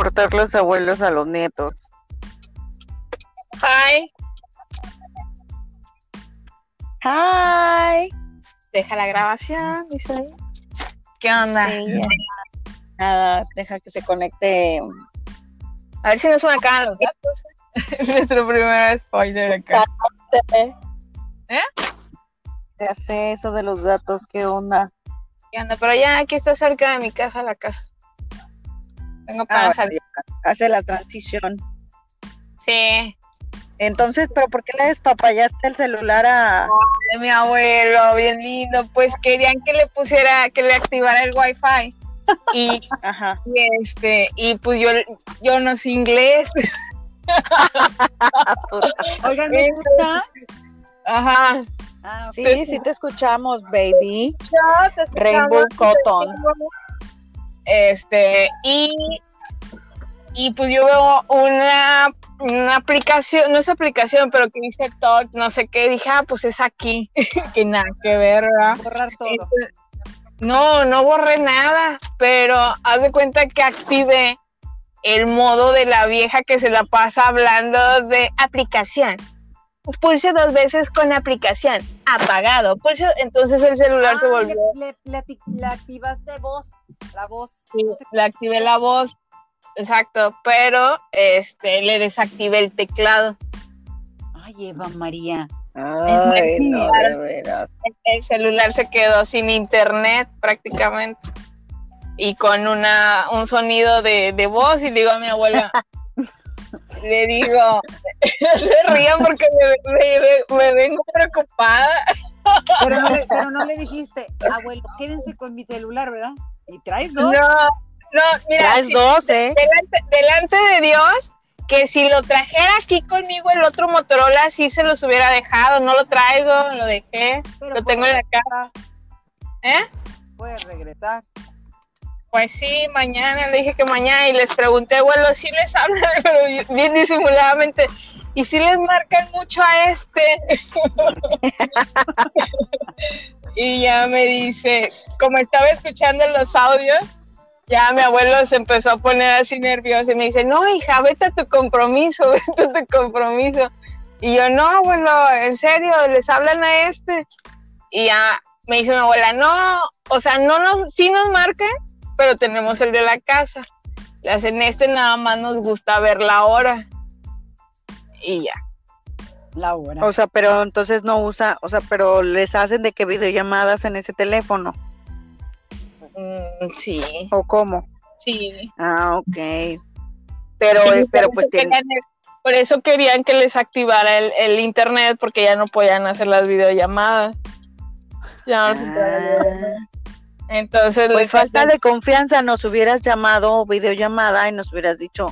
soportar los abuelos a los nietos. Hi. Hi. Deja la grabación, dice ahí. ¿Qué onda? Sí, Nada, deja que se conecte. A ver si nos suena acá los datos. Nuestro primer spoiler acá. ¿Eh? ¿Qué hace eso de los datos? ¿Qué onda? ¿Qué onda? Pero ya aquí está cerca de mi casa la casa. Tengo para Ah, salir. Hace la transición. Sí. Entonces, ¿pero por qué le despapallaste el celular a...? Mi abuelo, bien lindo. Pues querían que le pusiera, que le activara el wifi. Y, Ajá. y este, y pues yo, yo no sé inglés. Oigan, ¿me escuchan? Ajá. Ah. Sí, sí te escuchamos, baby. Te Rainbow escuchaba, Cotton. Este, y, y pues yo veo una, una aplicación, no es aplicación, pero que dice Talk, no sé qué, dije, ah, pues es aquí, que nada que ver, ¿verdad? Borrar todo. Entonces, no, no borré nada, pero haz de cuenta que activé el modo de la vieja que se la pasa hablando de aplicación. Pulse dos veces con aplicación, apagado. Pulse, entonces el celular se Ah, volvió. Le, le- le le activaste voz, la voz. Sí, le activé la voz, exacto, pero este le desactivé el teclado. Ay, Eva María. Ay, no, de veras. El celular se quedó sin internet prácticamente y con una un sonido de, de voz y le digo a mi abuela, le digo, se rían porque me, me- me vengo preocupada. Pero no, le, pero no le dijiste, abuelo, quédense con mi celular, ¿verdad? Y traes dos. no, mira, Traes si- dos, ¿eh? delante, delante de Dios, que si lo trajera aquí conmigo el otro Motorola, sí se los hubiera dejado. No lo traigo, lo dejé. pero lo tengo en la casa. ¿Eh? Puedes regresar. Pues sí, mañana, le dije que mañana y les pregunté, bueno, si les hablan, pero bien disimuladamente. Y si les marcan mucho a este. y ya me dice, como estaba escuchando los audios, ya mi abuelo se empezó a poner así nervioso y me dice, no, hija, vete a tu compromiso, vete a tu compromiso. Y yo, no, abuelo, en serio, les hablan a este. Y ya me dice mi abuela, no, o sea, no nos, sí nos marcan, pero tenemos el de la casa. Las en este nada más nos gusta ver la hora. Y ya. La hora. O sea, pero entonces no usa, o sea, pero les hacen de que videollamadas en ese teléfono, Mm, sí, ¿o cómo? sí. Ah, ok. Pero, Sí, eh, pero por pues eso tiene, querían- Por eso querían que les activara el, el internet porque ya no podían hacer las videollamadas. Ya no. Ah, Entonces, pues les falta de confianza, nos hubieras llamado videollamada y nos hubieras dicho,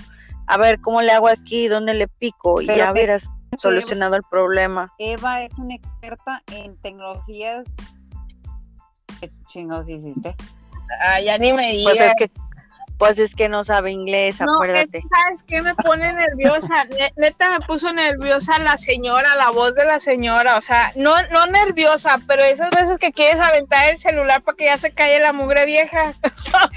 a ver, ¿cómo le hago aquí? ¿Dónde le pico? Y Pero ya hubieras solucionado el problema. Eva es una experta en tecnologías. ¿Qué chingados hiciste? Ah, ya ni me digas. Pues es que, pues es que no sabe inglés, No, acuérdate. ¿sabes qué me pone nerviosa? Ne- Neta me puso nerviosa la señora, la voz de la señora. O sea, no, no nerviosa, pero esas veces que quieres aventar el celular para que ya se calle la mugre vieja.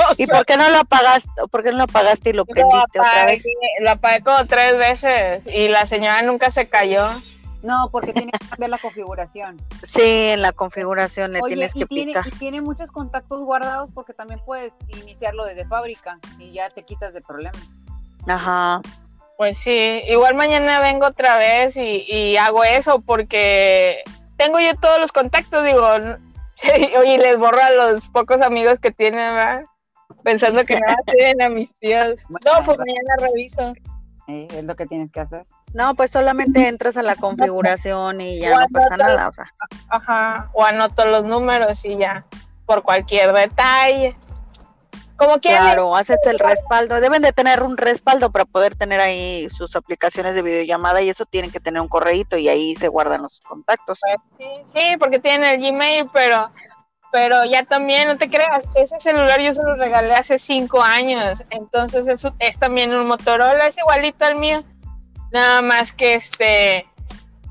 O ¿Y por qué no lo apagaste? ¿Por qué no lo apagaste y lo lo prendiste otra apagué, vez? lo apagué como tres veces y la señora nunca se cayó. No, porque tiene que cambiar la configuración. Sí, en la configuración le Oye, tienes y que tiene, picar. y tiene muchos contactos guardados porque también puedes iniciarlo desde fábrica y ya te quitas de problemas. Ajá. Pues sí, igual mañana vengo otra vez y, y hago eso porque tengo yo todos los contactos, digo, oye, les borro a los pocos amigos que tienen, ¿verdad? Pensando que nada tienen a mis tíos. No, pues mañana reviso. Eh, es lo que tienes que hacer. No, pues solamente entras a la configuración y ya no pasa nada, o sea. Ajá, o anoto los números y ya, por cualquier detalle. Como quieran. Claro, haces el respaldo. Deben de tener un respaldo para poder tener ahí sus aplicaciones de videollamada y eso tienen que tener un correíto y ahí se guardan los contactos. Sí, sí, porque tienen el Gmail, pero, pero ya también, no te creas, ese celular yo se lo regalé hace cinco años, entonces eso es también un Motorola, es igualito al mío, nada más que este,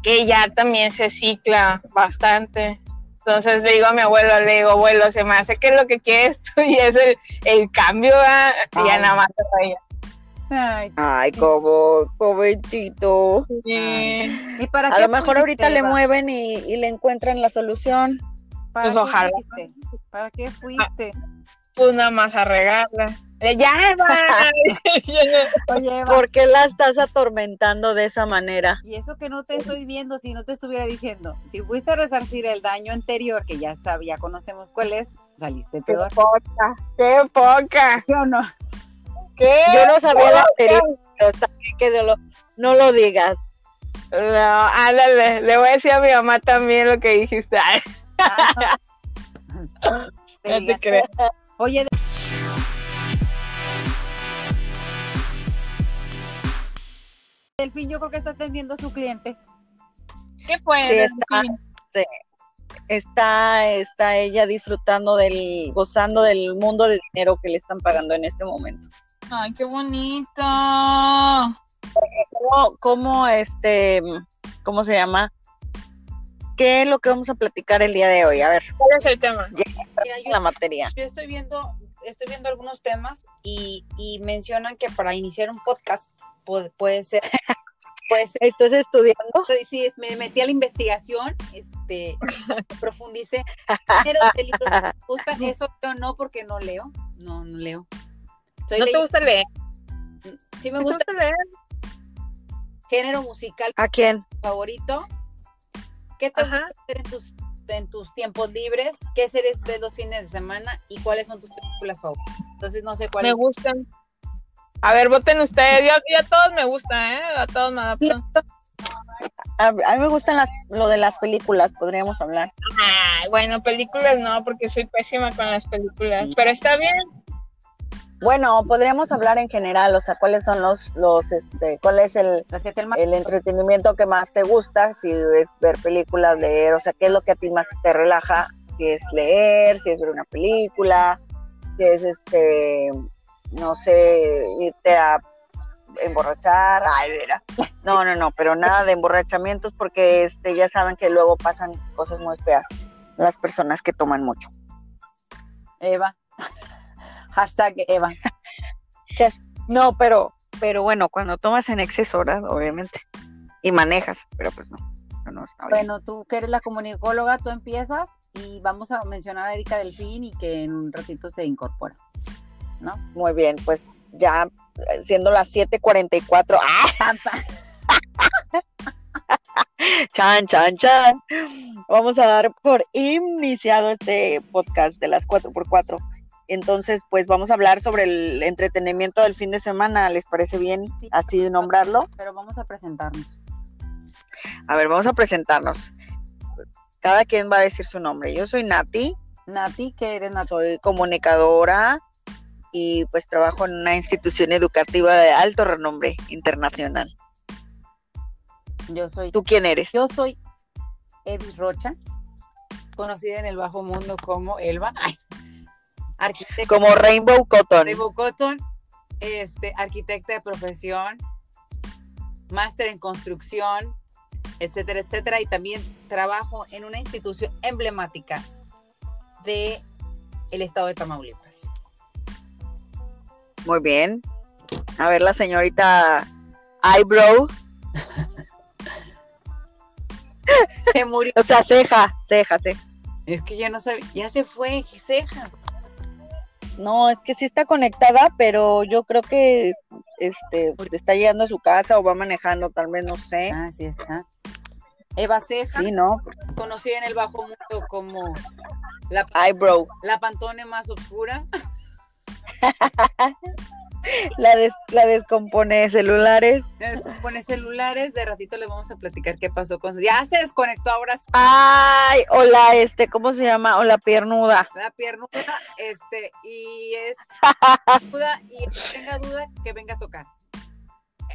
que ya también se cicla bastante. Entonces le digo a mi abuelo, le digo, abuelo, se me hace que lo que quieres tú y es el, el cambio, ¿verdad?". y ya nada más se reía. Ay, Ay, como, jovencito. Sí. ¿y para A qué lo mejor ahorita le mueven y, y le encuentran la solución. ¿Para Pues qué ojalá. fuiste? ¿Para qué fuiste? Pues nada más a regarla. Eh, Ya, Eva. Oye, Eva, ¿Por qué la estás atormentando de esa manera? y eso que no te estoy viendo, si no te estuviera diciendo, si fuiste a resarcir el daño anterior, que ya sabía, conocemos cuál es, saliste Qué peor. poca, qué poca. ¿Sí o no? ¿Qué? Yo no sabía la anterior, pero está bien que no lo, no lo digas. No, ándale, le voy a decir a mi mamá también lo que dijiste. Ah, no. Te no te creas. Oye, Delfín, yo creo que está atendiendo a su cliente. ¿Qué fue? Sí, está, sí. está, está ella disfrutando del, gozando del mundo de dinero que le están pagando en este momento. Ay, qué bonito. ¿Cómo, cómo, este, cómo se llama? ¿Qué es lo que vamos a platicar el día de hoy? A ver, ¿Cuál es el tema? Mira, yo, la materia. yo estoy viendo, estoy viendo algunos temas y, y mencionan que para iniciar un podcast puede, puede ser, puede ser ¿Estás estudiando? Sí, me metí a la investigación, este, profundicé. Géneros de libros me gustan, eso yo no, porque no leo, no, no leo. Soy ¿No te gusta leer? sí me ¿Te gusta gusta leer? género musical ¿A quién? favorito. ¿Qué te Ajá. gusta hacer en tus, en tus tiempos libres? ¿Qué series ves los fines de semana? ¿Y cuáles son tus películas favoritas? Entonces no sé cuál Me es. gustan. A ver, voten ustedes. Yo, yo a todos me gusta, ¿eh? A todos me adapto. A, a mí me gustan las, lo de las películas, podríamos hablar. Ay, bueno, películas no, porque soy pésima con las películas. Pero está bien. Bueno, podríamos hablar en general, o sea, cuáles son los, los, este, cuál es el, el entretenimiento que más te gusta, si es ver películas, leer, o sea, qué es lo que a ti más te relaja, si es leer, si es ver una película, si es este, no sé, irte a emborrachar, ay, mira. No, no, no, pero nada de emborrachamientos porque este ya saben que luego pasan cosas muy feas las personas que toman mucho. Eva. Hashtag Eva. No, pero pero bueno, cuando tomas en exceso, ¿verdad? Obviamente. Y manejas, pero pues no. no está bien. Bueno, tú que eres la comunicóloga, tú empiezas y vamos a mencionar a Erika Delfín y que en un ratito se incorpora. ¿No? Muy bien, pues ya eh, siendo las 7:44. ¡Ah! Chan, chan, chan. Vamos a dar por iniciado este podcast de las 4x4. Entonces, pues vamos a hablar sobre el entretenimiento del fin de semana. ¿Les parece bien Sí. así nombrarlo? Pero vamos a presentarnos. A ver, vamos a presentarnos. Cada quien va a decir su nombre. Yo soy Nati, Nati, que eres Nati. soy comunicadora y pues trabajo en una institución educativa de alto renombre internacional. Yo soy, ¿Tú quién eres? yo soy Evis Rocha, conocida en el bajo mundo como Elba. Ay, arquitecta Como Rainbow Cotton. de Bocotón, este, arquitecta de profesión, máster en construcción, etcétera, etcétera. Y también trabajo en una institución emblemática de el estado de Tamaulipas. Muy bien. A ver, la señorita Eyebrow, Se murió. o sea, ceja, ceja, ceja. Es que ya no sabe, ya se fue, ceja. No, es que sí está conectada, pero yo creo que este está llegando a su casa o va manejando, tal vez, no sé. Ah, sí está. Eva Ceja, Sí, ¿no? conocida en el bajo mundo como la, Eyebrow. la pantone más oscura. La, des- la descompone celulares. Pone celulares, de ratito le vamos a platicar qué pasó con su. Ya se desconectó ahora sí, Ay, hola, este, ¿cómo se llama? Hola, piernuda. la piernuda, este, y es duda, y tenga duda, que venga a tocar.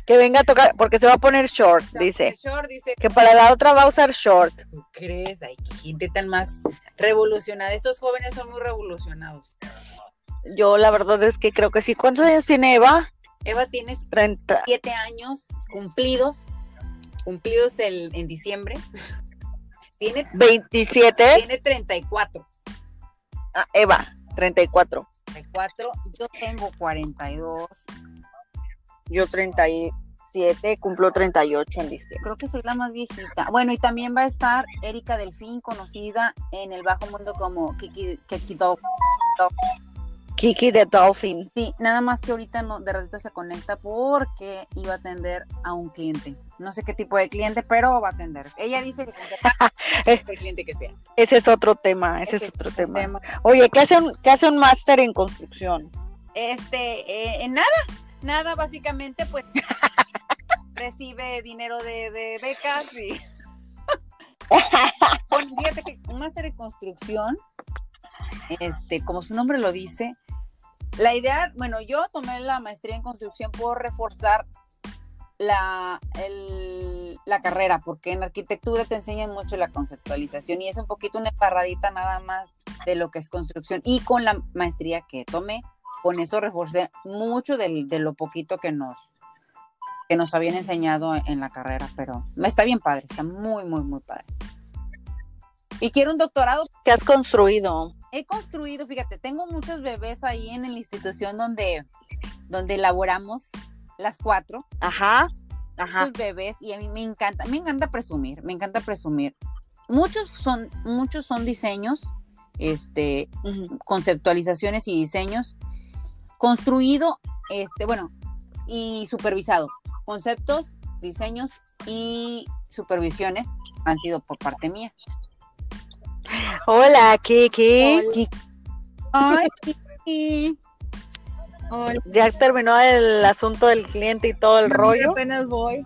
Que venga a tocar, porque se va a poner short, dice. short dice, Que para la otra va a usar short. ¿tú crees? Ay, qué gente tan más revolucionada. Estos jóvenes son muy revolucionados. Yo la verdad es que creo que sí. ¿Cuántos años tiene Eva? Eva 30. siete años cumplidos, cumplidos el, en diciembre. Tiene, 27. tiene 34. Ah, Eva, 34. 34. Yo tengo 42. Yo 37, cumplo 38 en diciembre. Creo que soy la más viejita. Bueno, y también va a estar Erika Delfín, conocida en el bajo mundo como Kiki, Kiki Dol- Kiki the Dolphin. Sí, nada más que ahorita no, de ratito se conecta porque iba a atender a un cliente. No sé qué tipo de cliente, pero va a atender. Ella dice que el cliente que sea. Ese es otro tema, ese es otro tema. Oye, ¿qué hace un, qué hace un máster en construcción? Este, eh, en nada, nada, básicamente, pues recibe dinero de, de becas y. Bueno, fíjate que un máster en construcción, este, como su nombre lo dice, la idea, bueno, yo tomé la maestría en construcción por reforzar la, la carrera, porque en arquitectura te enseñan mucho la conceptualización y es un poquito una embarradita nada más de lo que es construcción. Y con la maestría que tomé, con eso reforcé mucho del- de lo poquito que nos, que nos habían enseñado en la carrera, pero me está bien padre, está muy, muy, muy padre. Y quiero un doctorado ¿Qué has construido? He construido, fíjate, tengo muchos bebés ahí en la institución donde, donde elaboramos las cuatro, Ajá, ajá. los bebés, y a mí me encanta, me encanta presumir, me encanta presumir. Muchos son, muchos son diseños, este, conceptualizaciones y diseños, construido, este, bueno, y supervisado. Conceptos, diseños y supervisiones han sido por parte mía. Hola, Kiki. Ay, y Hola, Ya terminó el asunto del cliente y todo el rollo. apenas voy,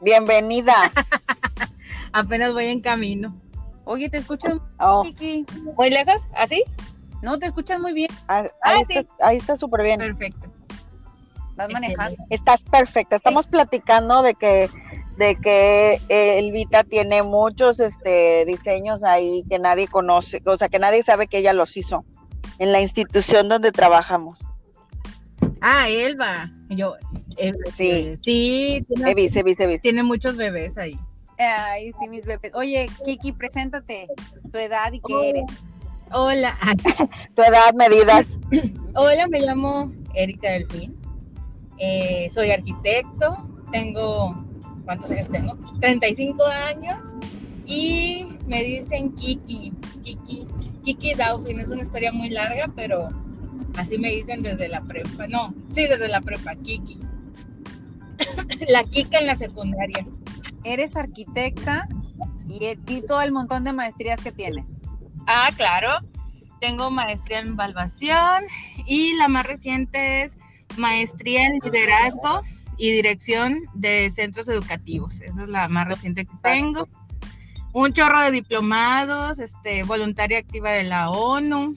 Bienvenida. apenas voy en camino. Oye, te escuchas, Oh, Kiki. ¿Muy lejos? ¿Así? No, te escuchas muy bien. ah, Ah, ahí, sí. está, ahí está súper bien. Perfecto. Vas manejando. Estás perfecta. Estamos platicando de que de que eh, Elvita tiene muchos este diseños ahí que nadie conoce, o sea, que nadie sabe que ella los hizo en la institución donde trabajamos. Ah, Elba. Yo, eh, Sí. eh, sí, tiene, Evis, Evis, Evis. tiene muchos bebés ahí. Ay, sí, mis bebés. Oye, Kiki, preséntate. Tu edad y qué eres. Hola, Tu edad, medidas. hola, me llamo Erika Delfín. Eh, soy arquitecto. Tengo, ¿cuántos años tengo? 35 años. Y me dicen Kiki, Kiki, Kiki Dauphin. Es una historia muy larga, pero así me dicen desde la prepa. No, sí, desde la prepa, Kiki. La Kika en la secundaria. Eres arquitecta y, y todo el montón de maestrías que tienes. Ah, claro. Tengo maestría en evaluación y la más reciente es maestría en liderazgo y dirección de centros educativos. Esa es la más reciente que tengo. Un chorro de diplomados, este, voluntaria activa de la ONU,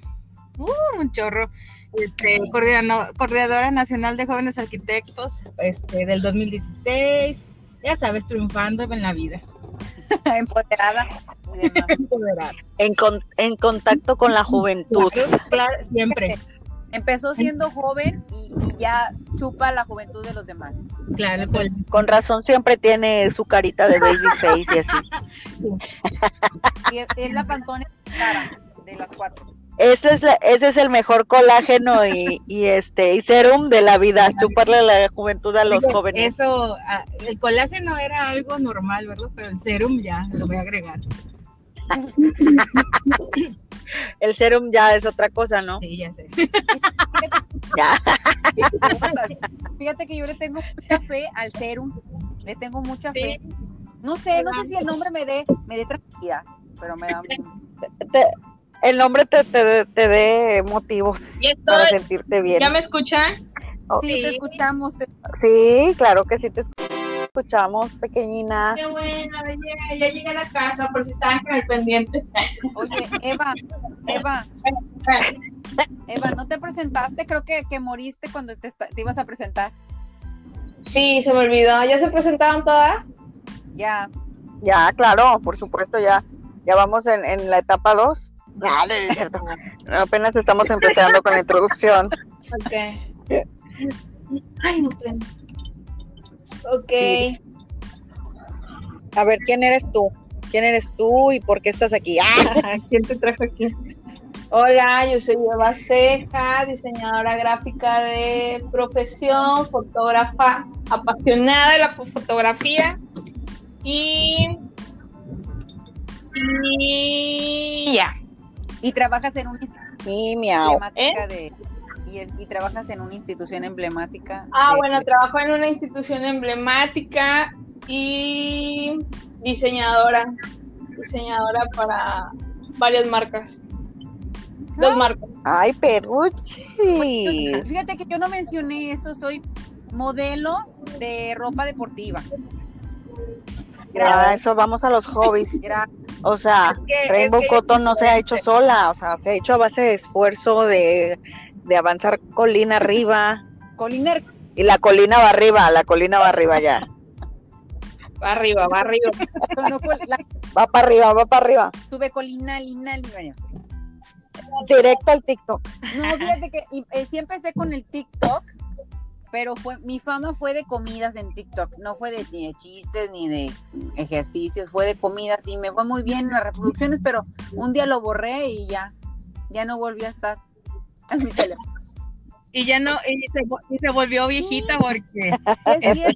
uh, un chorro, este, coordinador- coordinadora nacional de jóvenes arquitectos, este, del 2016. Ya sabes, triunfando en la vida. Empoderada. Empoderada. En, con- en contacto con la juventud. Claro, claro, siempre. Empezó siendo joven y, y ya chupa la juventud de los demás. Claro, con- Con razón siempre tiene su carita de baby face y así. Y es, la pantone cara de las cuatro. Ese es, ese es el mejor colágeno y, y este y serum de la vida, chuparle la juventud a los jóvenes. Eso, el colágeno era algo normal, ¿verdad? Pero el serum ya lo voy a agregar. El serum ya es otra cosa, ¿no? Sí, ya sé. Ya. Fíjate que yo le tengo mucha fe al serum. Le tengo mucha Sí. fe. No sé, no sé si el nombre me dé, me dé tranquilidad, pero me da. Te- el nombre te, te, te dé motivos para sentirte bien. ¿Ya me escuchan? Sí, te escuchamos. te- Sí, claro que sí te escuchamos, pequeñina. Qué bueno, ya, ya llegué a la casa por si estaban con el pendiente. Oye, Eva, Eva, Eva, ¿no te presentaste? Creo que, que moriste cuando te, ibas a presentar. Sí, se me olvidó. ¿Ya se presentaban todas? Ya. Ya, claro, por supuesto, ya, ya vamos en, en la etapa 2. No, no es cierto. Apenas estamos empezando con la introducción. Ok. Ay, no prendo. Ok. Sí. A ver, ¿quién eres tú? ¿Quién eres tú y por qué estás aquí? ¡Ah! ¿Quién te trajo aquí? Hola, yo soy Eva Ceja, diseñadora gráfica de profesión, fotógrafa apasionada de la fotografía y, y ya. Y trabajas en una Y miau. emblemática de. Y, y trabajas en una institución emblemática. Ah, de- bueno, trabajo en una institución emblemática y diseñadora, diseñadora para varias marcas. Dos Ah. marcas. Ay, peruchi. Fíjate que yo no mencioné eso, soy modelo de ropa deportiva. Ah, eso vamos a los hobbies. O sea, que- Rainbow es que- Cotton no se ha hecho sola, o sea, se ha hecho a base de esfuerzo, de, de avanzar colina arriba. Coliner, Y la colina va arriba, la colina va arriba ya. Va arriba, va arriba. no, col- la- Va para arriba, va para arriba. sube colina, lina, lina. Directo al TikTok. No, fíjate que y, eh, sí empecé con el TikTok, pero fue mi fama fue de comidas en TikTok, no fue de, ni de chistes ni de ejercicios, fue de comidas y me fue muy bien en las reproducciones, pero un día lo borré y ya, ya no volví a estar en mi teléfono. Y ya no, y se, y se volvió viejita porque Es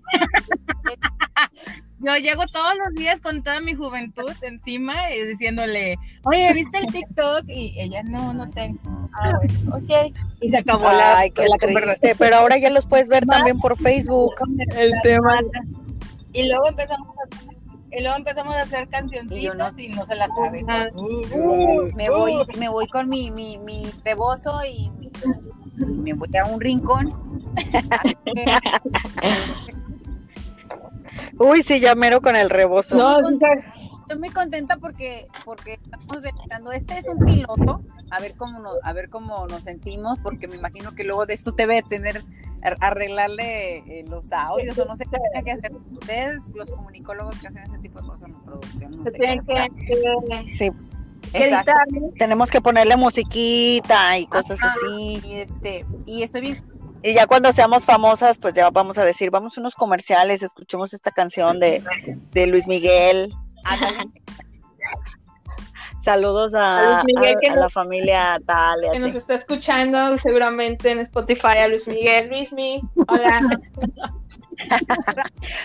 yo llego todos los días con toda mi juventud encima y diciéndole, oye, ¿viste el TikTok? Y ella, no, no tengo. Ah, bueno, ok. Y se acabó la, Ay, qué la triste. Pero ahora ya los puedes ver también por Facebook. El tema. Y luego empezamos a hacer, y luego empezamos a hacer Y cancioncitos yo no- y no, se la saben. Me voy, me voy con mi, mi, mi rebozo y, mi- y me voy a un rincón. Uy, sí, ya mero con el rebozo. No, Estoy muy contenta porque porque estamos realizando. Este es un piloto, a ver cómo nos, a ver cómo nos sentimos, porque me imagino que luego de esto debe tener arreglarle eh, los audios o no sé qué tenga que hacer. Ustedes, los comunicólogos que hacen ese tipo de cosas en producción, no sé. tienen que, que- Sí, que Exacto. editar. tenemos que ponerle musiquita y cosas Ajá. así. Y este, y estoy bien. Y ya cuando seamos famosas, pues ya vamos a decir, vamos a unos comerciales, escuchemos esta canción de, de Luis Miguel. Saludos a, A Luis Miguel, a- que a nos- la familia tal y que nos está escuchando seguramente en Spotify a Luis Miguel. Luismi, hola.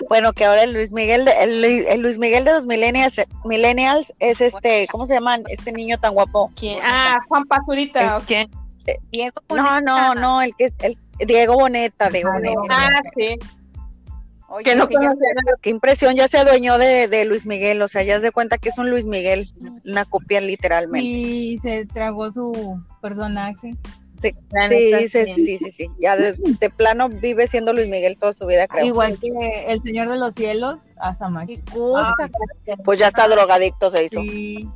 Bueno, que ahora el Luis Miguel, de- el, Luis- el Luis Miguel de los millennials, millennials es este, ¿cómo se llaman? Este niño tan guapo. ¿Quién? Ah, Juan Pazurita, Es- ¿o quién? Diego No, no, no, el que el Diego Boneta, Diego Ah, Boneta. Ah, sí. Oye, Que no que ya- Qué impresión, ya se adueñó de, de Luis Miguel, o sea, ya se de cuenta que es un Luis Miguel, una copia literalmente. Y se tragó su personaje. Sí, sí, sí, sí. sí, sí. Ya de, de plano vive siendo Luis Miguel toda su vida, creo. Igual que el Señor de los Cielos, Asamaki. qué cosa. Pues ya está drogadicto se hizo. Sí.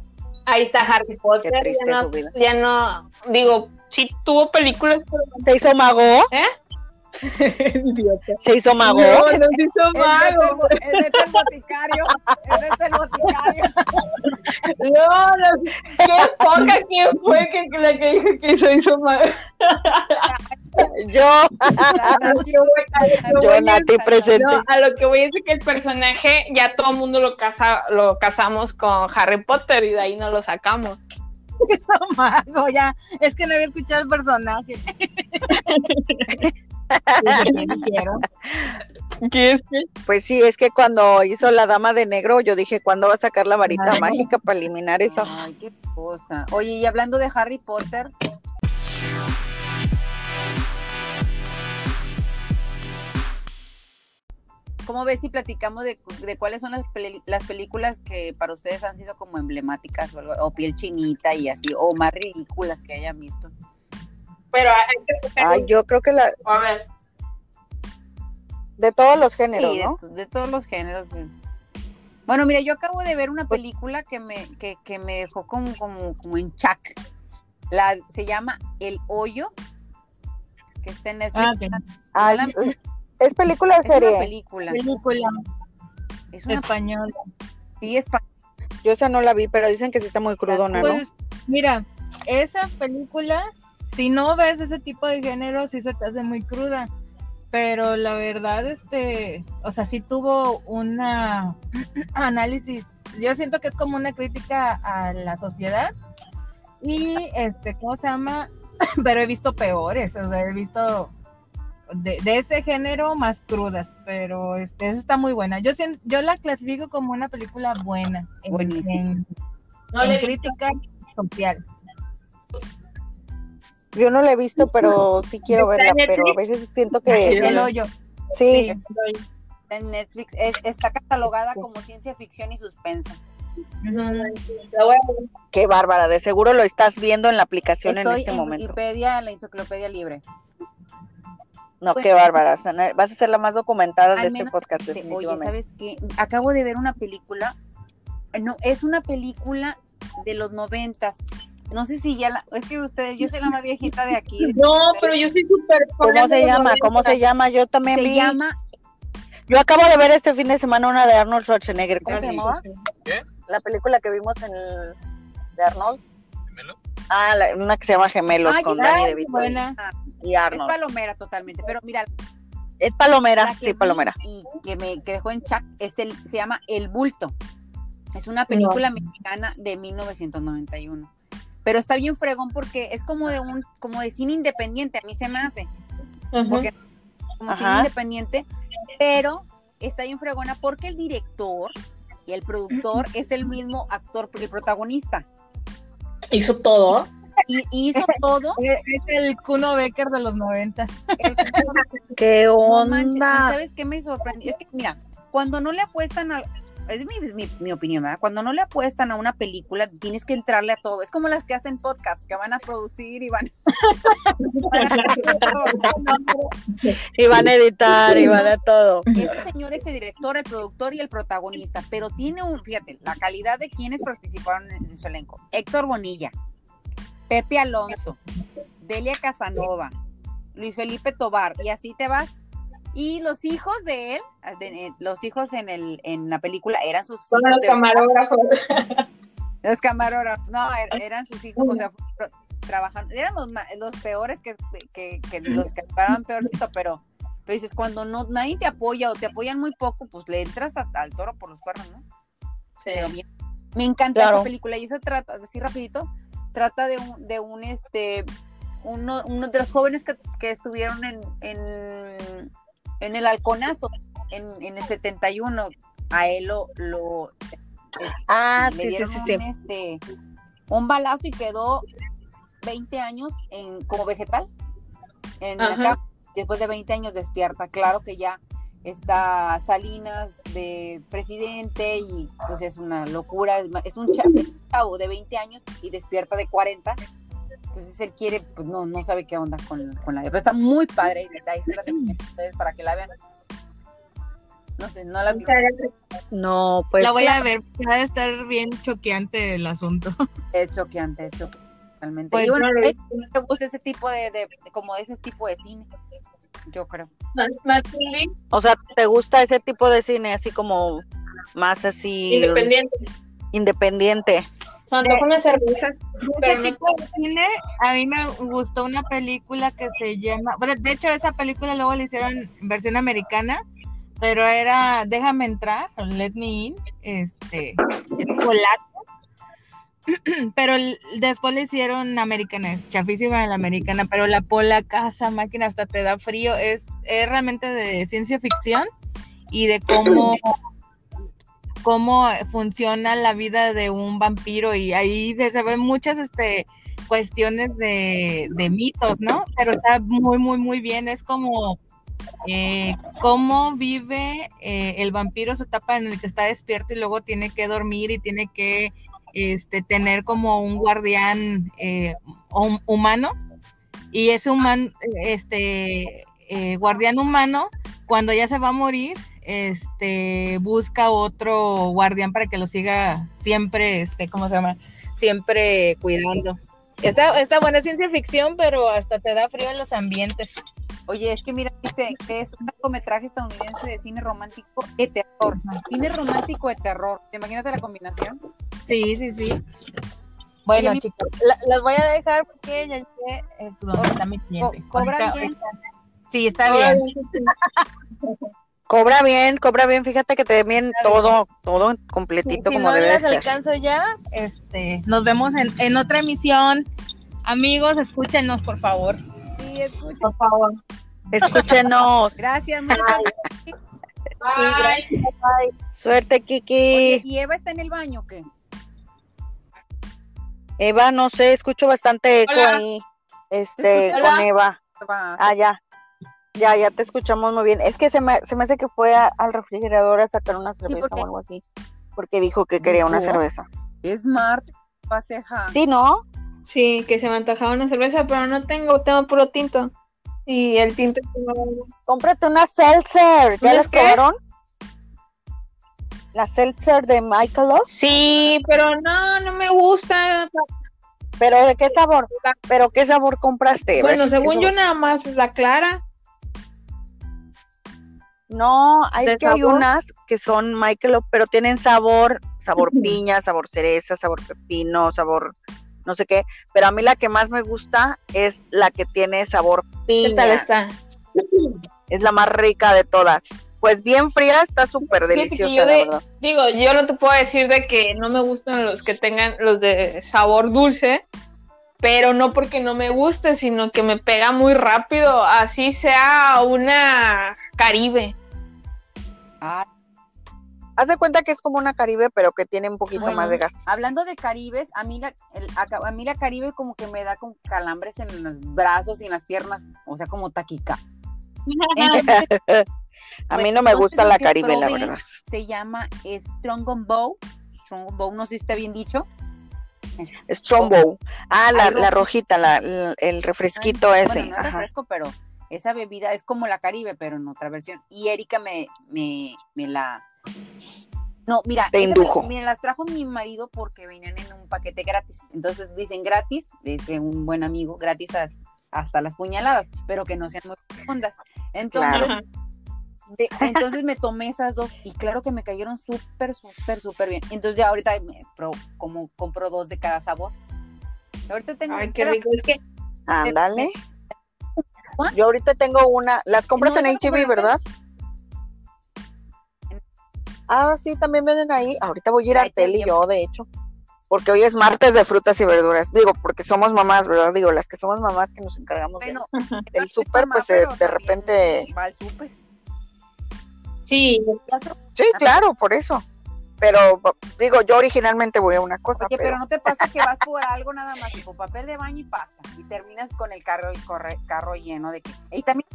Ahí está Harry Potter. Qué triste ya, su no, vida. ya no, digo, sí tuvo películas, pero ¿Se hizo mago? Idiota. ¿Se hizo mago? No, no se hizo mago. el- es el boticario. Es el boticario. No, no, qué poca quién fue que, la que dijo que se hizo mago. Yo, yo, Nati, presente. No, a lo que voy es de que el personaje ya todo el mundo lo casa, lo casamos con Harry Potter y de ahí no lo sacamos. Eso mago, ya. Es que no había escuchado el personaje. ¿Qué es que? Pues sí, es que cuando hizo la dama de negro, yo dije, ¿cuándo va a sacar la varita Ay. mágica para eliminar eso? Ay, qué cosa. Oye, y hablando de Harry Potter. ¿Cómo ves si platicamos de, de cuáles son las, peli- las películas que para ustedes han sido como emblemáticas o, algo- o piel chinita y así, o más ridículas que hayan visto? Pero hay que Ay, yo creo que la, a ver, de todos los géneros, Sí, de, ¿no? to- de todos los géneros. pues. Bueno, mira, yo acabo de ver una película que me, que, que me dejó como, como, como en chac. La, se llama El Hoyo, que está en Netflix. Ah, ok. Ay, Una- ¿Es película o es una serie? película. Película Es una española. sí, es pa- Yo esa no la vi, pero dicen que sí está muy crudona, ¿no? Pues, mira, esa película, si no ves ese tipo de género, sí se te hace muy cruda. Pero la verdad, este, o sea, sí tuvo una análisis. Yo siento que es como una crítica a la sociedad Y este, ¿cómo se llama? Pero he visto peores, o sea, he visto de, de ese género más crudas, pero este, esa está muy buena. Yo sien- yo la clasifico como una película buena en, Buenísima. en- No en crítica social. Yo no la he visto, pero sí quiero ¿Está en verla, pero a veces siento que el hoyo. sí, Sí. En Netflix es- está catalogada como ciencia ficción y suspenso. Qué bárbara, de seguro lo estás viendo en la aplicación en este en momento. Wikipedia, la enciclopedia libre. No, qué bárbara, Sana- vas a ser la más documentada de este podcast este, Oye. ¿sabes qué? Acabo de ver una película. No, es una película de los noventas. No sé si ya la. Es que ustedes, yo soy la más viejita de aquí. No, pero yo soy súper ¿Cómo se llama? ¿Cómo 90. se llama? Yo también Se vi. llama Yo acabo de ver este fin de semana una de Arnold Schwarzenegger. ¿Cómo se llamaba? ¿Qué? La película que vimos en el de Arnold. ¿Gemelo? Ah, la- una que se llama Gemelos con Ay, DeVito buena. y Es Arnold. palomera totalmente. Pero mira, Es palomera, sí, palomera. Y que me que dejó en chat es el, se llama El Bulto. Es una película mexicana de 1991. Pero está bien fregón porque es como de un, como de cine independiente, a mí se me hace. Porque como cine independiente, pero está bien fregona porque el director y el productor es el mismo actor, el protagonista. Hizo todo. Y, hizo todo. Es el Kuno Becker de los noventas. el- ¿Qué no manches, ¿y onda? ¿Sabes qué me sorprendió? Es que, mira, cuando no le apuestan a. Es mi, mi, mi opinión, ¿verdad? Cuando no le apuestan a una película, tienes que entrarle a todo. Es como las que hacen podcast, que van a producir y van. van a. Y van a editar y van a todo. Ese señor es el director, el productor y el protagonista, pero tiene un, fíjate, la calidad de quienes participaron en, en su elenco. Héctor Bonilla, Pepe Alonso, Delia Casanova, Luis Felipe Tobar, y así te vas. Y los hijos de él, de- eh, los hijos en el en la película eran sus Son hijos los de- camarógrafos. los camarógrafos, no, er- eran sus hijos, o sea, trabajando, eran los, ma- los peores que, que, que los que actuaban peorcito, pero, pero dices, cuando no nadie te apoya o te apoyan muy poco, pues le entras a- al toro por los cuernos, ¿no? Pero bien. Me encanta Claro. esa película y se trata, así rapidito, trata de un, de un este, uno, uno de los jóvenes que, que estuvieron en, en, en el halconazo en, en el 71, a él lo, lo Ah, le sí, sí, dieron sí, un, sí. este, un balazo y quedó 20 años en, como vegetal. En la cama. Después de 20 años despierta. Claro que ya está Salinas de presidente y pues es una locura. un es un chavo de 20 años y despierta de 40. Entonces él quiere, pues no, no sabe qué onda con, con la vida. Pero está muy padre. y Ahí se la recomiendo a ustedes para que la vean. No sé, no la vi. No, pues la voy a ver, va a estar bien choqueante el asunto. Es choqueante, es choqueante. Realmente. Pues y bueno, no te gusta ese tipo de, de, de- como ese tipo de cine, yo creo. Más, más O sea, ¿te gusta ese tipo de cine así como más así independiente. independiente? Se antoja una cerveza. Pero Ese no- tipo de cine, a mí me gustó una película que se llama, bueno, de hecho esa película luego la hicieron en versión americana, pero era Déjame entrar, Let Me In, este, es polaco, pero después le hicieron americana, es chafísima la americana, pero la polaca, esa máquina hasta te da frío, es, es realmente de ciencia ficción y de cómo cómo funciona la vida de un vampiro y ahí se ven muchas este cuestiones de, mitos, ¿no? Pero está muy, muy, muy bien. Es como eh, cómo vive eh, el vampiro, esa etapa en la que está despierto y luego tiene que dormir y tiene que este, tener como un guardián eh, hum- humano. Y ese humano, este eh, guardián humano, cuando ya se va a morir, este busca otro guardián para que lo siga siempre, este, ¿cómo se llama? Siempre cuidando. Está, está buena ciencia ficción, pero hasta te da frío en los ambientes. Oye, es que mira, dice que es un largometraje estadounidense de cine romántico de terror. Cine romántico de terror. Imagínate la combinación. Sí, sí, sí. Bueno, chicos, la- las voy a dejar porque ya llegué eh, donde está mi cliente. Co- ¿Cobra bien? Sí, está bien. Cobra bien, cobra bien, fíjate que te den bien todo, todo completito si como no debe de las ser. alcanzo ya, este, nos vemos en, en otra emisión. Amigos, escúchenos, por favor. Sí, escucha. Por favor. Escúchenos. Gracias, Mónica. Bye. Suerte, Kiki. Oye, ¿y Eva está en el baño o qué? Eva, no sé, escucho bastante eco Hola. ahí. Este, Hola. con Eva. Va, Ah, ya. Ya, ya te escuchamos muy bien. Es que se me, se me hace que fue a- al refrigerador a sacar una cerveza o algo así. Porque dijo que quería una cerveza. Es Marte, paseja. Sí, ¿no? Sí, que se me antojaba una cerveza, pero no tengo, tengo puro tinto. Y el tinto Cómprate una seltzer. ¿Ya ¿Unas las probaron? La seltzer de Michelos. Sí, pero no, no me gusta. ¿Pero de qué sabor? ¿Pero qué sabor compraste? Bueno, ¿qué según yo nada más la clara. No, ¿De que hay unas que son Michelob, pero tienen sabor, sabor piña, sabor cereza, sabor pepino, sabor no sé qué. Pero a mí la que más me gusta es la que tiene sabor ¿Qué tal piña. está? Es la más rica de todas. Pues bien fría, está súper deliciosa, la verdad. Digo, yo no te puedo decir de que no me gustan los que tengan los de sabor dulce, pero no porque no me guste, sino que me pega muy rápido, así sea una Caribe. Ah, Haz de cuenta que es como una Caribe, pero que tiene un poquito Bueno. más de gas. hablando de Caribes, a mí, la, el- a, a mí la Caribe como que me da con calambres en los brazos y en las piernas, o sea, como taquica. Entonces, A mí Bueno, no me gusta la Caribe, la verdad. se llama Strong and Bow. Strong and Bow, no sé si está bien dicho. Strongbow. Ah, la, rojita, la, la- el refresquito ese. Bueno, no es Ajá. refresco, pero esa bebida es como la Caribe, pero en otra versión. Y Erika me, me, me la... No, mira, Te me- indujo. Me, las trajo mi marido porque venían en un paquete gratis. Entonces dicen gratis, dice un buen amigo, gratis a- hasta las puñaladas, pero que no sean muy profundas. Entonces, Claro. de- entonces me tomé esas dos y claro que me cayeron súper, súper, súper bien. Entonces ya ahorita me pro- como compro dos de cada sabor. Ahorita tengo Ay, qué rico. Es que Ándale. Yo ahorita tengo una. Las compras No, en HB, ¿verdad? Ah, sí, también venden ahí. Ahorita voy a ir a Teli yo, de hecho. Porque hoy es martes de frutas y verduras. Digo, porque somos mamás, ¿verdad? Digo, las que somos mamás que nos encargamos de- del súper, pues de, repente. Va al súper. sí, Sí, claro, por eso. Pero digo, yo originalmente voy a una cosa. Oye, pero pero no te pasa que vas por algo nada más, tipo papel de baño y pasta, y terminas con el carro, el corre- carro lleno de que. Y también,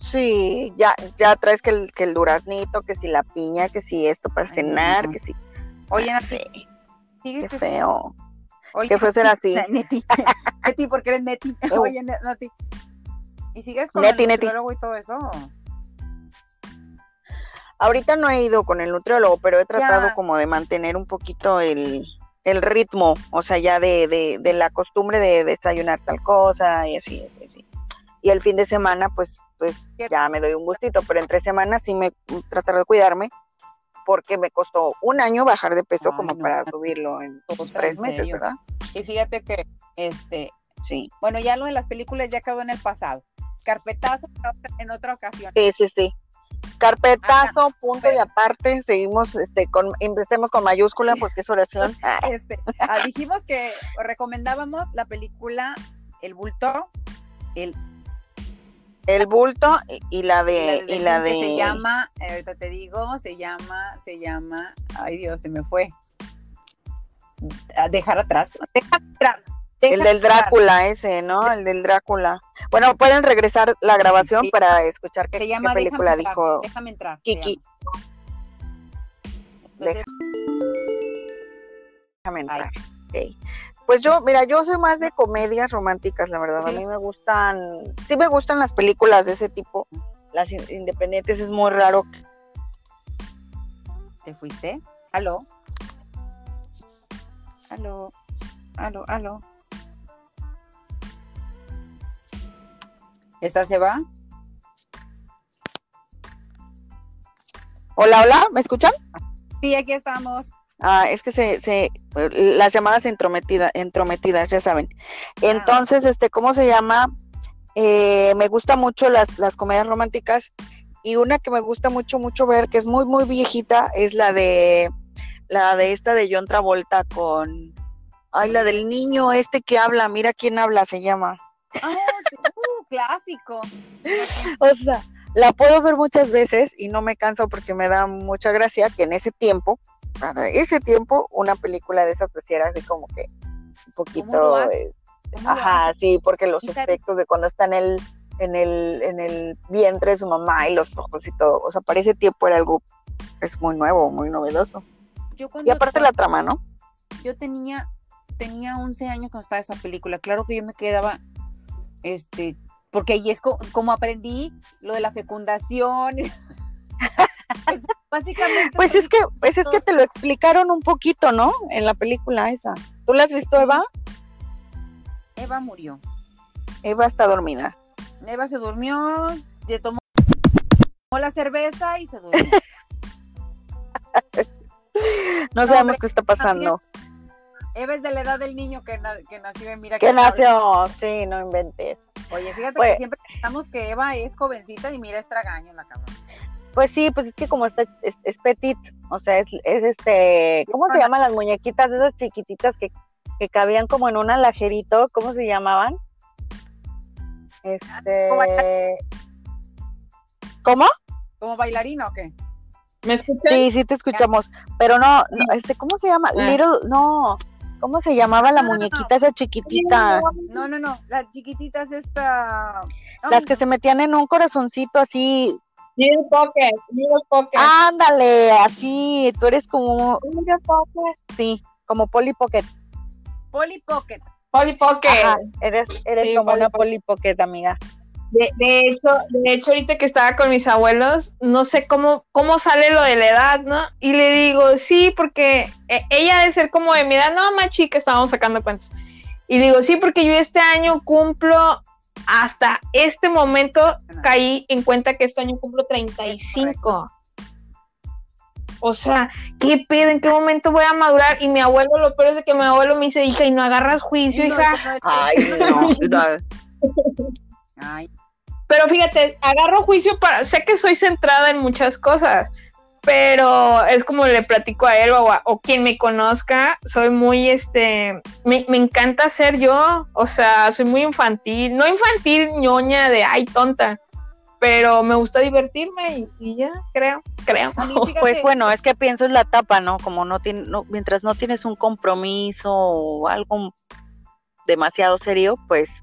Sí, ya, ya traes que el, que el duraznito, que si la piña, que si esto para Ay, cenar, no. que si. oye, Sí, sigue qué que- feo. oye, qué fue ser así. Neti, Neti, porque eres Neti. Oh. Oye, Ne- Nati. ¿Y sigues con Neti, el Neti. y todo eso? Ahorita no he ido con el nutriólogo, pero he tratado Ya. como de mantener un poquito el, el ritmo, o sea, ya de, de, de la costumbre de desayunar tal cosa y así, y así. Y el fin de semana, pues, pues ya me doy un gustito, pero entre semanas sí me tratar de cuidarme, porque me costó un año bajar de peso Ay, como no, para subirlo en Todo tres en meses. ¿verdad? Y fíjate que, este, Sí, bueno, ya lo de las películas ya quedó en el pasado. Carpetazo en otra ocasión. sí, sí, sí. Carpetazo, punto y aparte, seguimos, este, con, empecemos con mayúscula porque es oración. Este, ah, dijimos que recomendábamos la película El Bulto, el el bulto y, y la de, y y la de, se llama, eh, ahorita te digo, se llama, se llama, ay Dios, se me fue. A dejar atrás. Deja. El del. Drácula ese, ¿no? El del Drácula. Bueno, pueden regresar la grabación Sí. para escuchar qué, película Déjame entrar, dijo Déjame entrar. Kiki. Entonces, Déjame entrar. Pues yo, mira, yo soy más de comedias románticas, la verdad. A mí me gustan, sí me gustan las películas de ese tipo. Las in- independientes es muy raro. ¿Te fuiste? ¿Aló? ¿Aló? ¿Aló? ¿Aló? ¿Esta se va? Hola, hola, ¿me escuchan? Sí, aquí estamos. Ah, es que se, se, las llamadas entrometidas, entrometidas, ya saben. Entonces, este, ¿cómo se llama? Eh, me gusta mucho las, las comedias románticas y una que me gusta mucho, mucho ver, que es muy, muy viejita, es la de la de esta de John Travolta con ay, la del niño este que habla, mira quién habla, se llama. Ah, clásico. O sea, la puedo ver muchas veces y no me canso porque me da mucha gracia que en ese tiempo, para ese tiempo, una película de esas pues era así como que un ¿Cómo lo poquito, eh, ¿Cómo lo ajá, sí, porque los efectos de cuando está en el, en el, en el vientre de su mamá y los ojos y todo, o sea, para ese tiempo era algo, es muy nuevo, muy novedoso. Yo Y cuando, aparte la trama, ¿no? yo tenía, tenía 11 años cuando estaba esa película. Claro que yo me quedaba, este, porque ahí es co- como aprendí lo de la fecundación. Pues, básicamente. Pues es que, pues es que te lo explicaron un poquito, ¿no? En la película esa. ¿Tú la has visto, Eva? Eva murió. Eva está dormida. Eva se durmió, se tomó la cerveza y se durmió. No, No, sabemos hombre, qué está pasando. Eva es de la edad del niño que, na- que nació en Mira ¿Qué qué padre. nació? Sí, no inventes. Oye, fíjate Pues- que siempre pensamos que Eva es jovencita y mira es tragaño la cabrón. Pues sí, pues es que como está, es, es petit, o sea, es, es este, ¿cómo se llaman las muñequitas esas chiquititas que, que cabían como en un alajerito? ¿Cómo se llamaban? Este, ¿cómo? ¿Como bailarina o qué? ¿Me escuchan? Sí, sí te escuchamos, pero no, no, este, ¿cómo se llama? Ah. Little, no, ¿cómo se llamaba la No, no, no. muñequita esa chiquitita? No, no, no, las chiquititas esta... Las que se metían en un corazoncito así, Little Pocket, Little Pocket. ándale, así, tú eres como, Little Pocket. sí, como Polly Pocket. Polly Pocket. Polly Pocket. Ajá, eres, eres Sí, como Polly una. Polly Pocket, amiga. De, de hecho, de hecho, ahorita que estaba con mis abuelos, no sé cómo, cómo sale lo de la edad, ¿no? Y le digo, sí, porque eh, ella debe ser como de mi edad, no, más chica, estábamos sacando cuentos. Y digo, sí, porque yo este año cumplo, hasta este momento caí en cuenta que este año cumplo 35. O sea, ¿qué pedo? ¿En qué momento voy a madurar? Y mi abuelo, lo peor es de que mi abuelo me dice, hija, y no agarras juicio, hija. Ay, no, no. Ay, Pero fíjate, agarro juicio para, sé que soy centrada en muchas cosas, pero es como le platico a él o, a- o quien me conozca, soy muy, este, me, me encanta ser yo, o sea, soy muy infantil, no infantil ñoña de, ay, tonta, pero me gusta divertirme y, y ya, creo, creo. fíjate, Pues bueno, es que pienso en la tapa, ¿no? Como no tiene, no, mientras no tienes un compromiso o algo demasiado serio, pues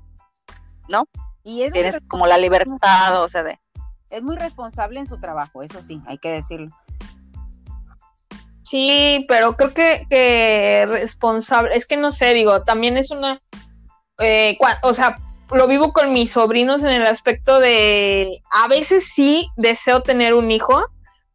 y es muy, tienes como la libertad, o sea, de es muy responsable en su trabajo, eso sí, hay que decirlo. Sí, pero creo que, que responsable, es que no sé, digo, también es una, eh, cua- o sea, lo vivo con mis sobrinos en el aspecto de, a veces sí deseo tener un hijo,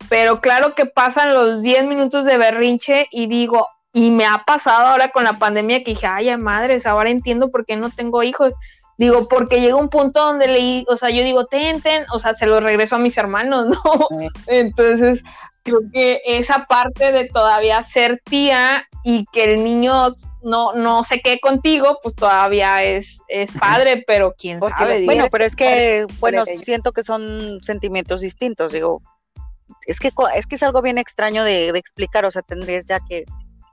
pero claro que pasan los 10 minutos de berrinche y digo, y me ha pasado ahora con la pandemia que dije, ay, madres, ahora entiendo por qué no tengo hijos. Digo, porque llega un punto donde leí, o sea, yo digo, ten, ten, o sea, se los regreso a mis hermanos, ¿no? Entonces, creo que esa parte de todavía ser tía y que el niño no, no se quede contigo, pues todavía es, es padre, pero quién Porque sabe. los. Bueno, pero es que, bueno, siento que son sentimientos distintos, digo, es que es que es algo bien extraño de, de explicar, o sea, tendrías ya que,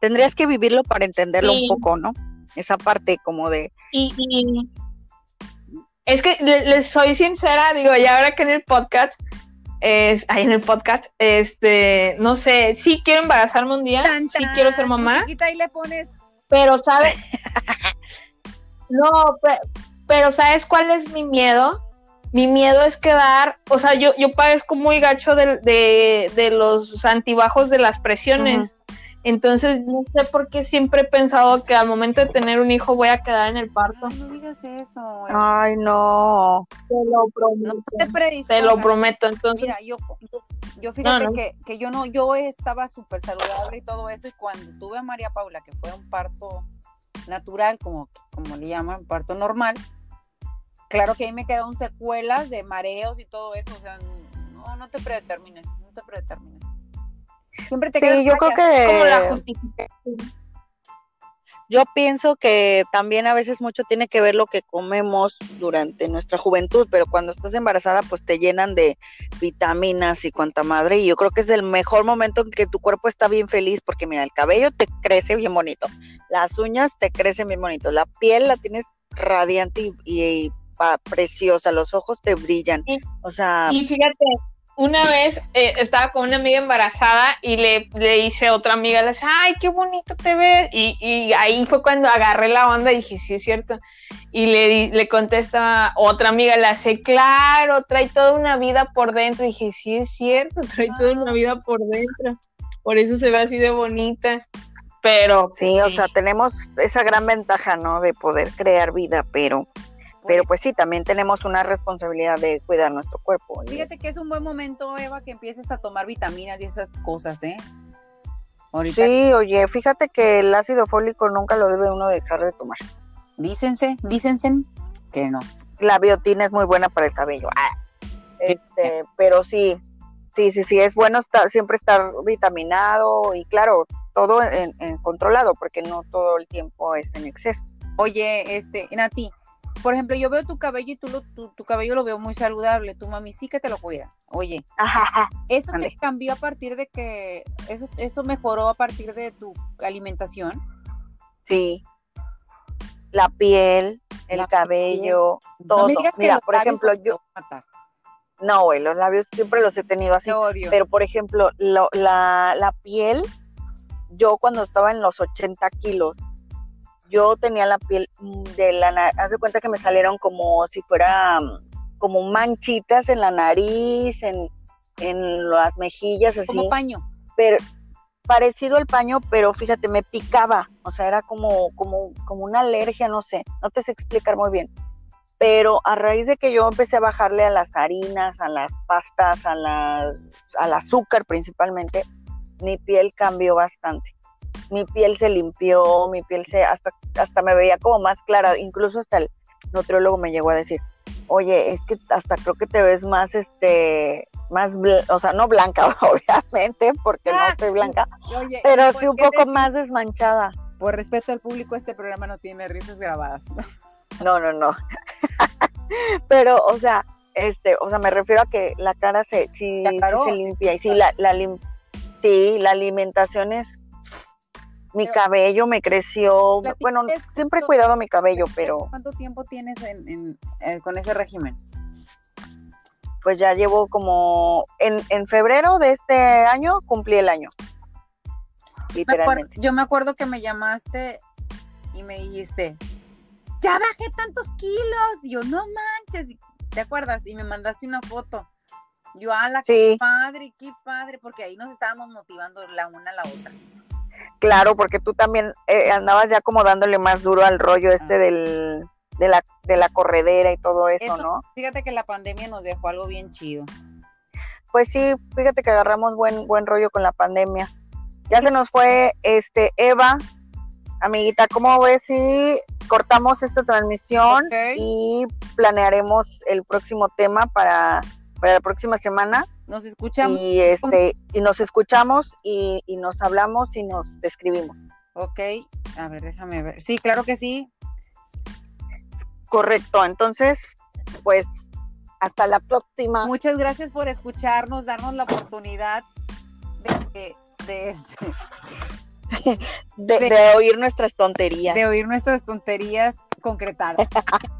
tendrías que vivirlo para entenderlo Sí. un poco, ¿no? Esa parte como de, Y, y es que le- les, soy sincera, digo, ya ahora que en el podcast, es, ahí en el podcast, este, no sé, sí quiero embarazarme un día, Tan, sí quiero ser mamá, y le pones pero ¿sabes? no, pe- pero ¿sabes cuál es mi miedo? Mi miedo es quedar, o sea, yo, yo padezco muy gacho de, de, de los antibajos de las presiones. Entonces, no sé por qué siempre he pensado que al momento de tener un hijo voy a quedar en el parto. Ay, no digas eso. ay, no, Te lo no prometo. te predispongas. te lo prometo. Entonces, Mira, yo, yo, yo fíjate No, no. Que, que yo no, yo estaba súper saludable y todo eso, y cuando tuve a María Paula, que fue un parto natural, como, como le llaman, parto normal, claro que ahí me quedaron secuelas de mareos y todo eso, o sea, no, no te predetermines, no te predetermines. Siempre te quedas sí, yo creo callada. como la que, justificación. yo pienso que también a veces mucho tiene que ver lo que comemos durante nuestra juventud, pero cuando estás embarazada pues te llenan de vitaminas y cuanta madre y yo creo que es el mejor momento en que tu cuerpo está bien feliz porque mira, el cabello te crece bien bonito, las uñas te crecen bien bonito, la piel la tienes radiante y, y- y pa- preciosa, los ojos te brillan, o sea, Y fíjate, una vez eh, estaba con una amiga embarazada y le, le hice a otra amiga, le dije, ay, qué bonito te ves. Y, y ahí fue cuando agarré la onda y dije, sí, es cierto. Y le, le contesta otra amiga, le hace, claro, trae toda una vida por dentro. Y dije, sí, es cierto, trae toda una vida por dentro. Por eso se ve así de bonita. Pero, sí, o sea, tenemos esa gran ventaja, ¿no? De poder crear vida, pero pero pues sí, también tenemos una responsabilidad de cuidar nuestro cuerpo. Fíjate que es un buen momento, Eva, que empieces a tomar vitaminas y esas cosas, ¿eh? Ahorita Sí, oye, fíjate que el ácido fólico nunca lo debe uno dejar de tomar. dícense, dícense que no. La biotina es muy buena para el cabello. Ah, Este, pero sí, sí, sí, sí, es bueno estar, siempre estar vitaminado y claro, todo en, en controlado, porque no todo el tiempo es en exceso. Oye, este, Nati, por ejemplo, yo veo tu cabello y tú lo, tu, tu cabello lo veo muy saludable. Tu mami sí que te lo cuida. Oye, Ajá, ¿eso te cambió a partir de que, eso, eso mejoró a partir de tu alimentación? sí. La piel, el La cabello, No todo. me digas que Mira, los por ejemplo, yo, matar. no, güey, los labios siempre los he tenido así. Te odio. Pero, por ejemplo, lo- la, la piel, yo cuando estaba en los 80 kilos, yo tenía la piel de la nariz, haz de cuenta que me salieron como si fuera mm, como manchitas en la nariz, en, en las mejillas, así, Como paño. pero parecido al paño, pero fíjate, me picaba, o sea, era como, como, como una alergia, no sé, no te sé explicar muy bien. Pero a raíz de que yo empecé a bajarle a las harinas, a las pastas, a la, al azúcar principalmente, mi piel cambió bastante. Mi piel se limpió, mi piel se, hasta, hasta me veía como más clara, incluso hasta el nutriólogo me llegó a decir, oye, es que hasta creo que te ves más, este, más, o sea, no blanca, obviamente, porque no Ah, estoy blanca, Oye, pero ¿por sí un poco más desmanchada. Por respeto al público, este programa no tiene risas grabadas. No, no, no. Pero, o sea, este, o sea, me refiero a que la cara se, sí, Se sí se limpia y sí, la, la lim- sí, la alimentación es, mi cabello me creció, bueno, siempre he cuidado mi cabello, pero ¿Cuánto tiempo tienes en, en- eh, con ese régimen? pues ya llevo como, en, en febrero de este año cumplí el año, Me acuerdo- literalmente. yo me acuerdo que me llamaste y me dijiste, ya bajé tantos kilos. Y yo, no manches. ¿Te acuerdas? Y me mandaste una foto. Yo, ala, qué Sí. padre, qué padre, porque ahí nos estábamos motivando la una a la otra. Claro, porque tú también eh, andabas ya como dándole más duro al rollo este Ah. del, de la, de la corredera y todo eso, Eso- ¿no? Fíjate que la pandemia nos dejó algo bien chido. Pues sí, fíjate que agarramos buen buen rollo con la pandemia. Ya se nos fue este Eva, amiguita, ¿cómo ves si cortamos esta transmisión y planearemos el próximo tema para, para la próxima semana? Nos escuchamos. Y este y nos escuchamos y, y nos hablamos y nos describimos. Ok. A ver, déjame ver. Sí, claro que sí. Correcto, entonces, pues hasta la próxima. Muchas gracias por escucharnos, darnos la oportunidad de, de, De, de- de oír nuestras tonterías. de oír nuestras tonterías concretadas,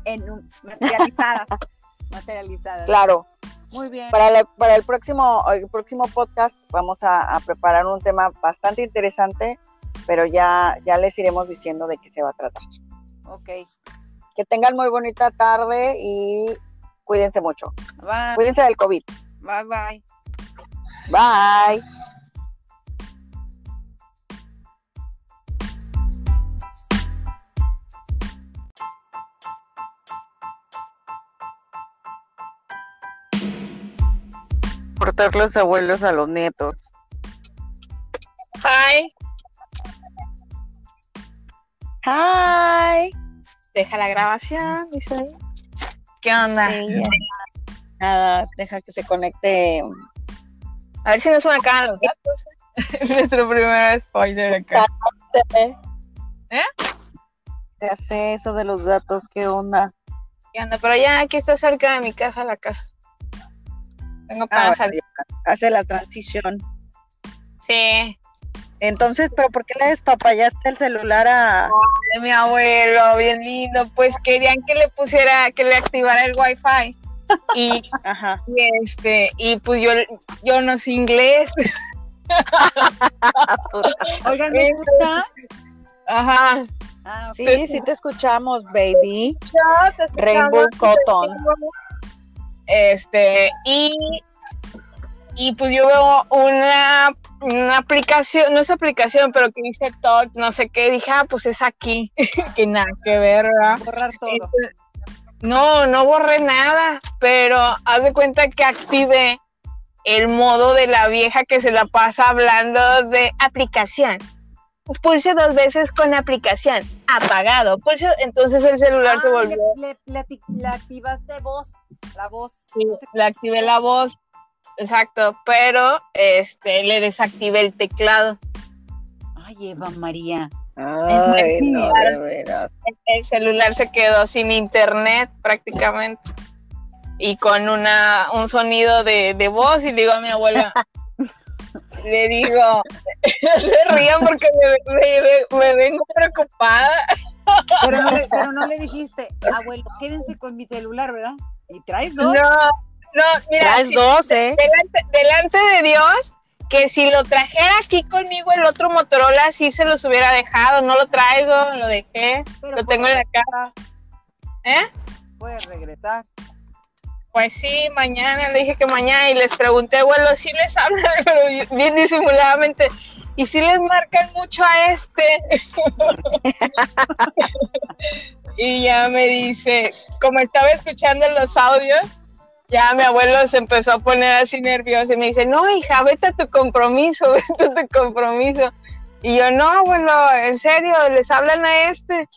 en un- materializadas. Materializadas. Claro. Muy bien. Para, la- para el próximo el próximo podcast vamos a, a preparar un tema bastante interesante, pero ya, ya les iremos diciendo de qué se va a tratar. Ok. Que tengan muy bonita tarde y cuídense mucho. Bye. Cuídense del COVID. Bye bye. Bye. Portar los abuelos a los nietos. Hi, Hi. deja la grabación, dice ahí. ¿Qué onda? Sí. Nada, deja que se conecte. A ver si no me acaban los datos. Nuestro primer spoiler acá. ¿Eh? Ya sé eso de los datos, ¿qué onda? ¿Qué onda? Pero ya aquí está cerca de mi casa la casa. Tengo para Ah, salir. bueno, ya hace la transición. Sí, Entonces, ¿pero por qué le despapallaste el celular a...? mi abuelo, bien lindo. Pues querían que le pusiera, que le activara el wifi. Y, Ajá. y este, y pues yo, yo no sé inglés. Oigan, ¿me escuchan? Ajá. Ah. Sí, sí te escuchamos, baby. Rainbow Cotton. Este, y, y pues yo veo una, una aplicación, no es aplicación, pero que dice Talk, no sé qué, dije, ah, pues es aquí, que nada que ver, ¿verdad? Borrar todo. Entonces, no, no borré nada, pero haz de cuenta que activé el modo de la vieja que se la pasa hablando de aplicación. Pulse dos veces con aplicación, apagado. Pulse, entonces el celular se Ah, volvió. Le, le- le activaste voz, la voz. Sí, le activé la voz, exacto, pero este le desactivé el teclado. Ay, Eva María. Ay, no, de veras. El celular se quedó sin internet prácticamente y con una un sonido de, de voz y le digo a mi abuela, le digo, no se rían porque me, me- me vengo preocupada. Pero no, le, pero no le dijiste, abuelo, quédense con mi celular, ¿verdad? Y traes dos. No, no, mira, Traes si- dos, ¿eh? delante, delante de Dios, que si lo trajera aquí conmigo el otro Motorola, sí se los hubiera dejado. No lo traigo, lo dejé. pero lo tengo en la casa. ¿Eh? Puedes regresar. Pues sí, mañana, le dije que mañana y les pregunté, bueno, si les hablan, pero bien disimuladamente, y si les marcan mucho a este. y ya me dice, como estaba escuchando los audios, ya mi abuelo se empezó a poner así nervioso y me dice, no, hija, vete a tu compromiso, vete a tu compromiso. Y yo, no, abuelo, en serio, les hablan a este.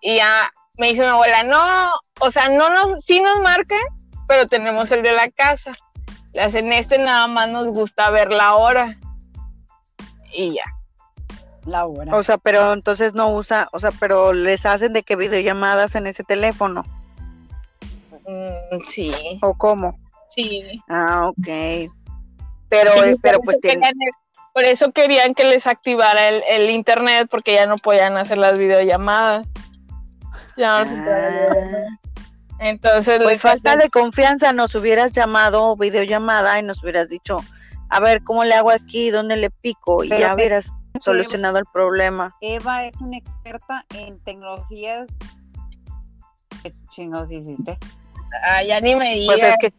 Y ya me dice mi abuela, no, o sea, no nos, sí nos marcan, pero tenemos el de la casa. Las en este nada más nos gusta ver la hora. Y ya. La hora. O sea, pero entonces no usa, o sea, pero les hacen de que videollamadas en ese teléfono, Mm, sí, ¿o cómo? sí. Ah, ok. Pero, Sí, eh, pero por pues eso tiene, querían- Por eso querían que les activara el, el internet porque ya no podían hacer las videollamadas. Ya no se. Ah, Entonces, pues falta hacen- de confianza, nos hubieras llamado videollamada y nos hubieras dicho, a ver, ¿cómo le hago aquí? ¿Dónde le pico? Y Pero ya te- hubieras solucionado el problema. Eva es una experta en tecnologías. ¿Qué chingados hiciste? Ah, ya ni me digas. Pues es que,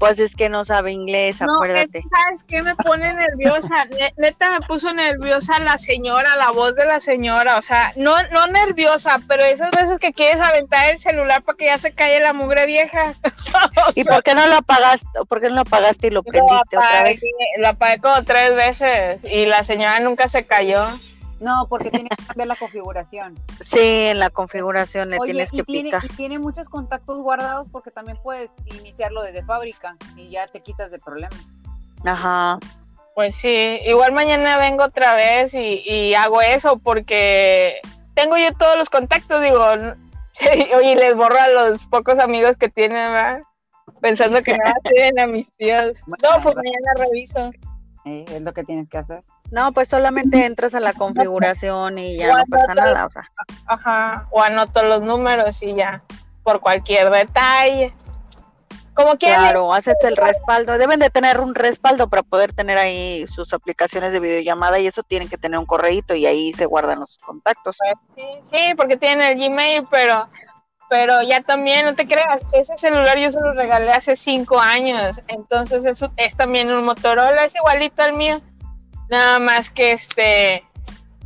pues es que no sabe inglés, No, acuérdate. ¿sabes qué me pone nerviosa? Ne- Neta me puso nerviosa la señora, la voz de la señora. O sea, no, no nerviosa, pero esas veces que quieres aventar el celular para que ya se calle la mugre vieja. O ¿Y sea, por qué no lo apagaste? ¿Por qué no lo apagaste y lo lo prendiste otra apagué, vez? lo apagué como tres veces y la señora nunca se cayó. No, porque tiene que cambiar la configuración. Sí, en la configuración le Oye, tienes y que tiene, picar. y tiene muchos contactos guardados porque también puedes iniciarlo desde fábrica y ya te quitas de problemas. Ajá. Pues sí, igual mañana vengo otra vez y, y hago eso porque tengo yo todos los contactos, digo, oye, les borro a los pocos amigos que tienen, ¿verdad? Pensando que nada tienen a mis tíos. No, pues mañana reviso. Eh, es lo que tienes que hacer. No, pues solamente entras a la configuración y ya no pasa nada, o sea. Ajá, o anoto los números y ya, por cualquier detalle. Como quieran. Claro, haces el respaldo. Deben de tener un respaldo para poder tener ahí sus aplicaciones de videollamada y eso tienen que tener un correíto y ahí se guardan los contactos. Sí, sí, porque tienen el Gmail, pero, pero ya también, no te creas, ese celular yo se lo regalé hace cinco años, entonces eso es también un Motorola, es igualito al mío, nada más que este,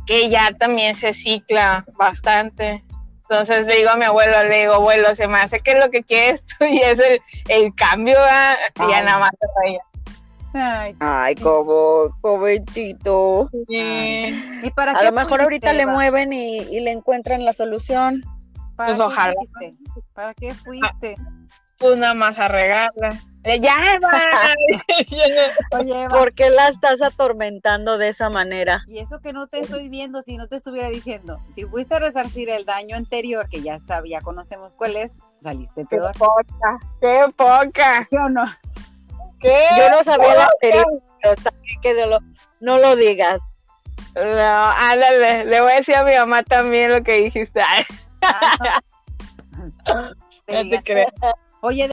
que ya también se cicla bastante. Entonces le digo a mi abuelo, le digo, abuelo, se me hace que lo que quieres tú y es el, el cambio, ¿verdad? y ya Ay. nada más. Ay, Ay, como, pobrecito. Sí. ¿Y para A lo mejor ahorita le mueven y, y le encuentran la solución. ¿Para Pues qué ojalá. fuiste? ¿Para qué fuiste? Pues nada más a regarla. Eh, Ya. Oye, Eva, ¿Por qué la estás atormentando de esa manera? y eso que no te estoy viendo, si no te estuviera diciendo, si fuiste a resarcir el daño anterior, que ya sab- ya conocemos cuál es, saliste Qué peor. poca, qué poca. ¿Sí o no? ¿Qué? Yo no sabía poca. anterior, pero está bien que no lo, no lo digas. No, ándale, le voy a decir a mi mamá también lo que dijiste. No. Te creas. Oye,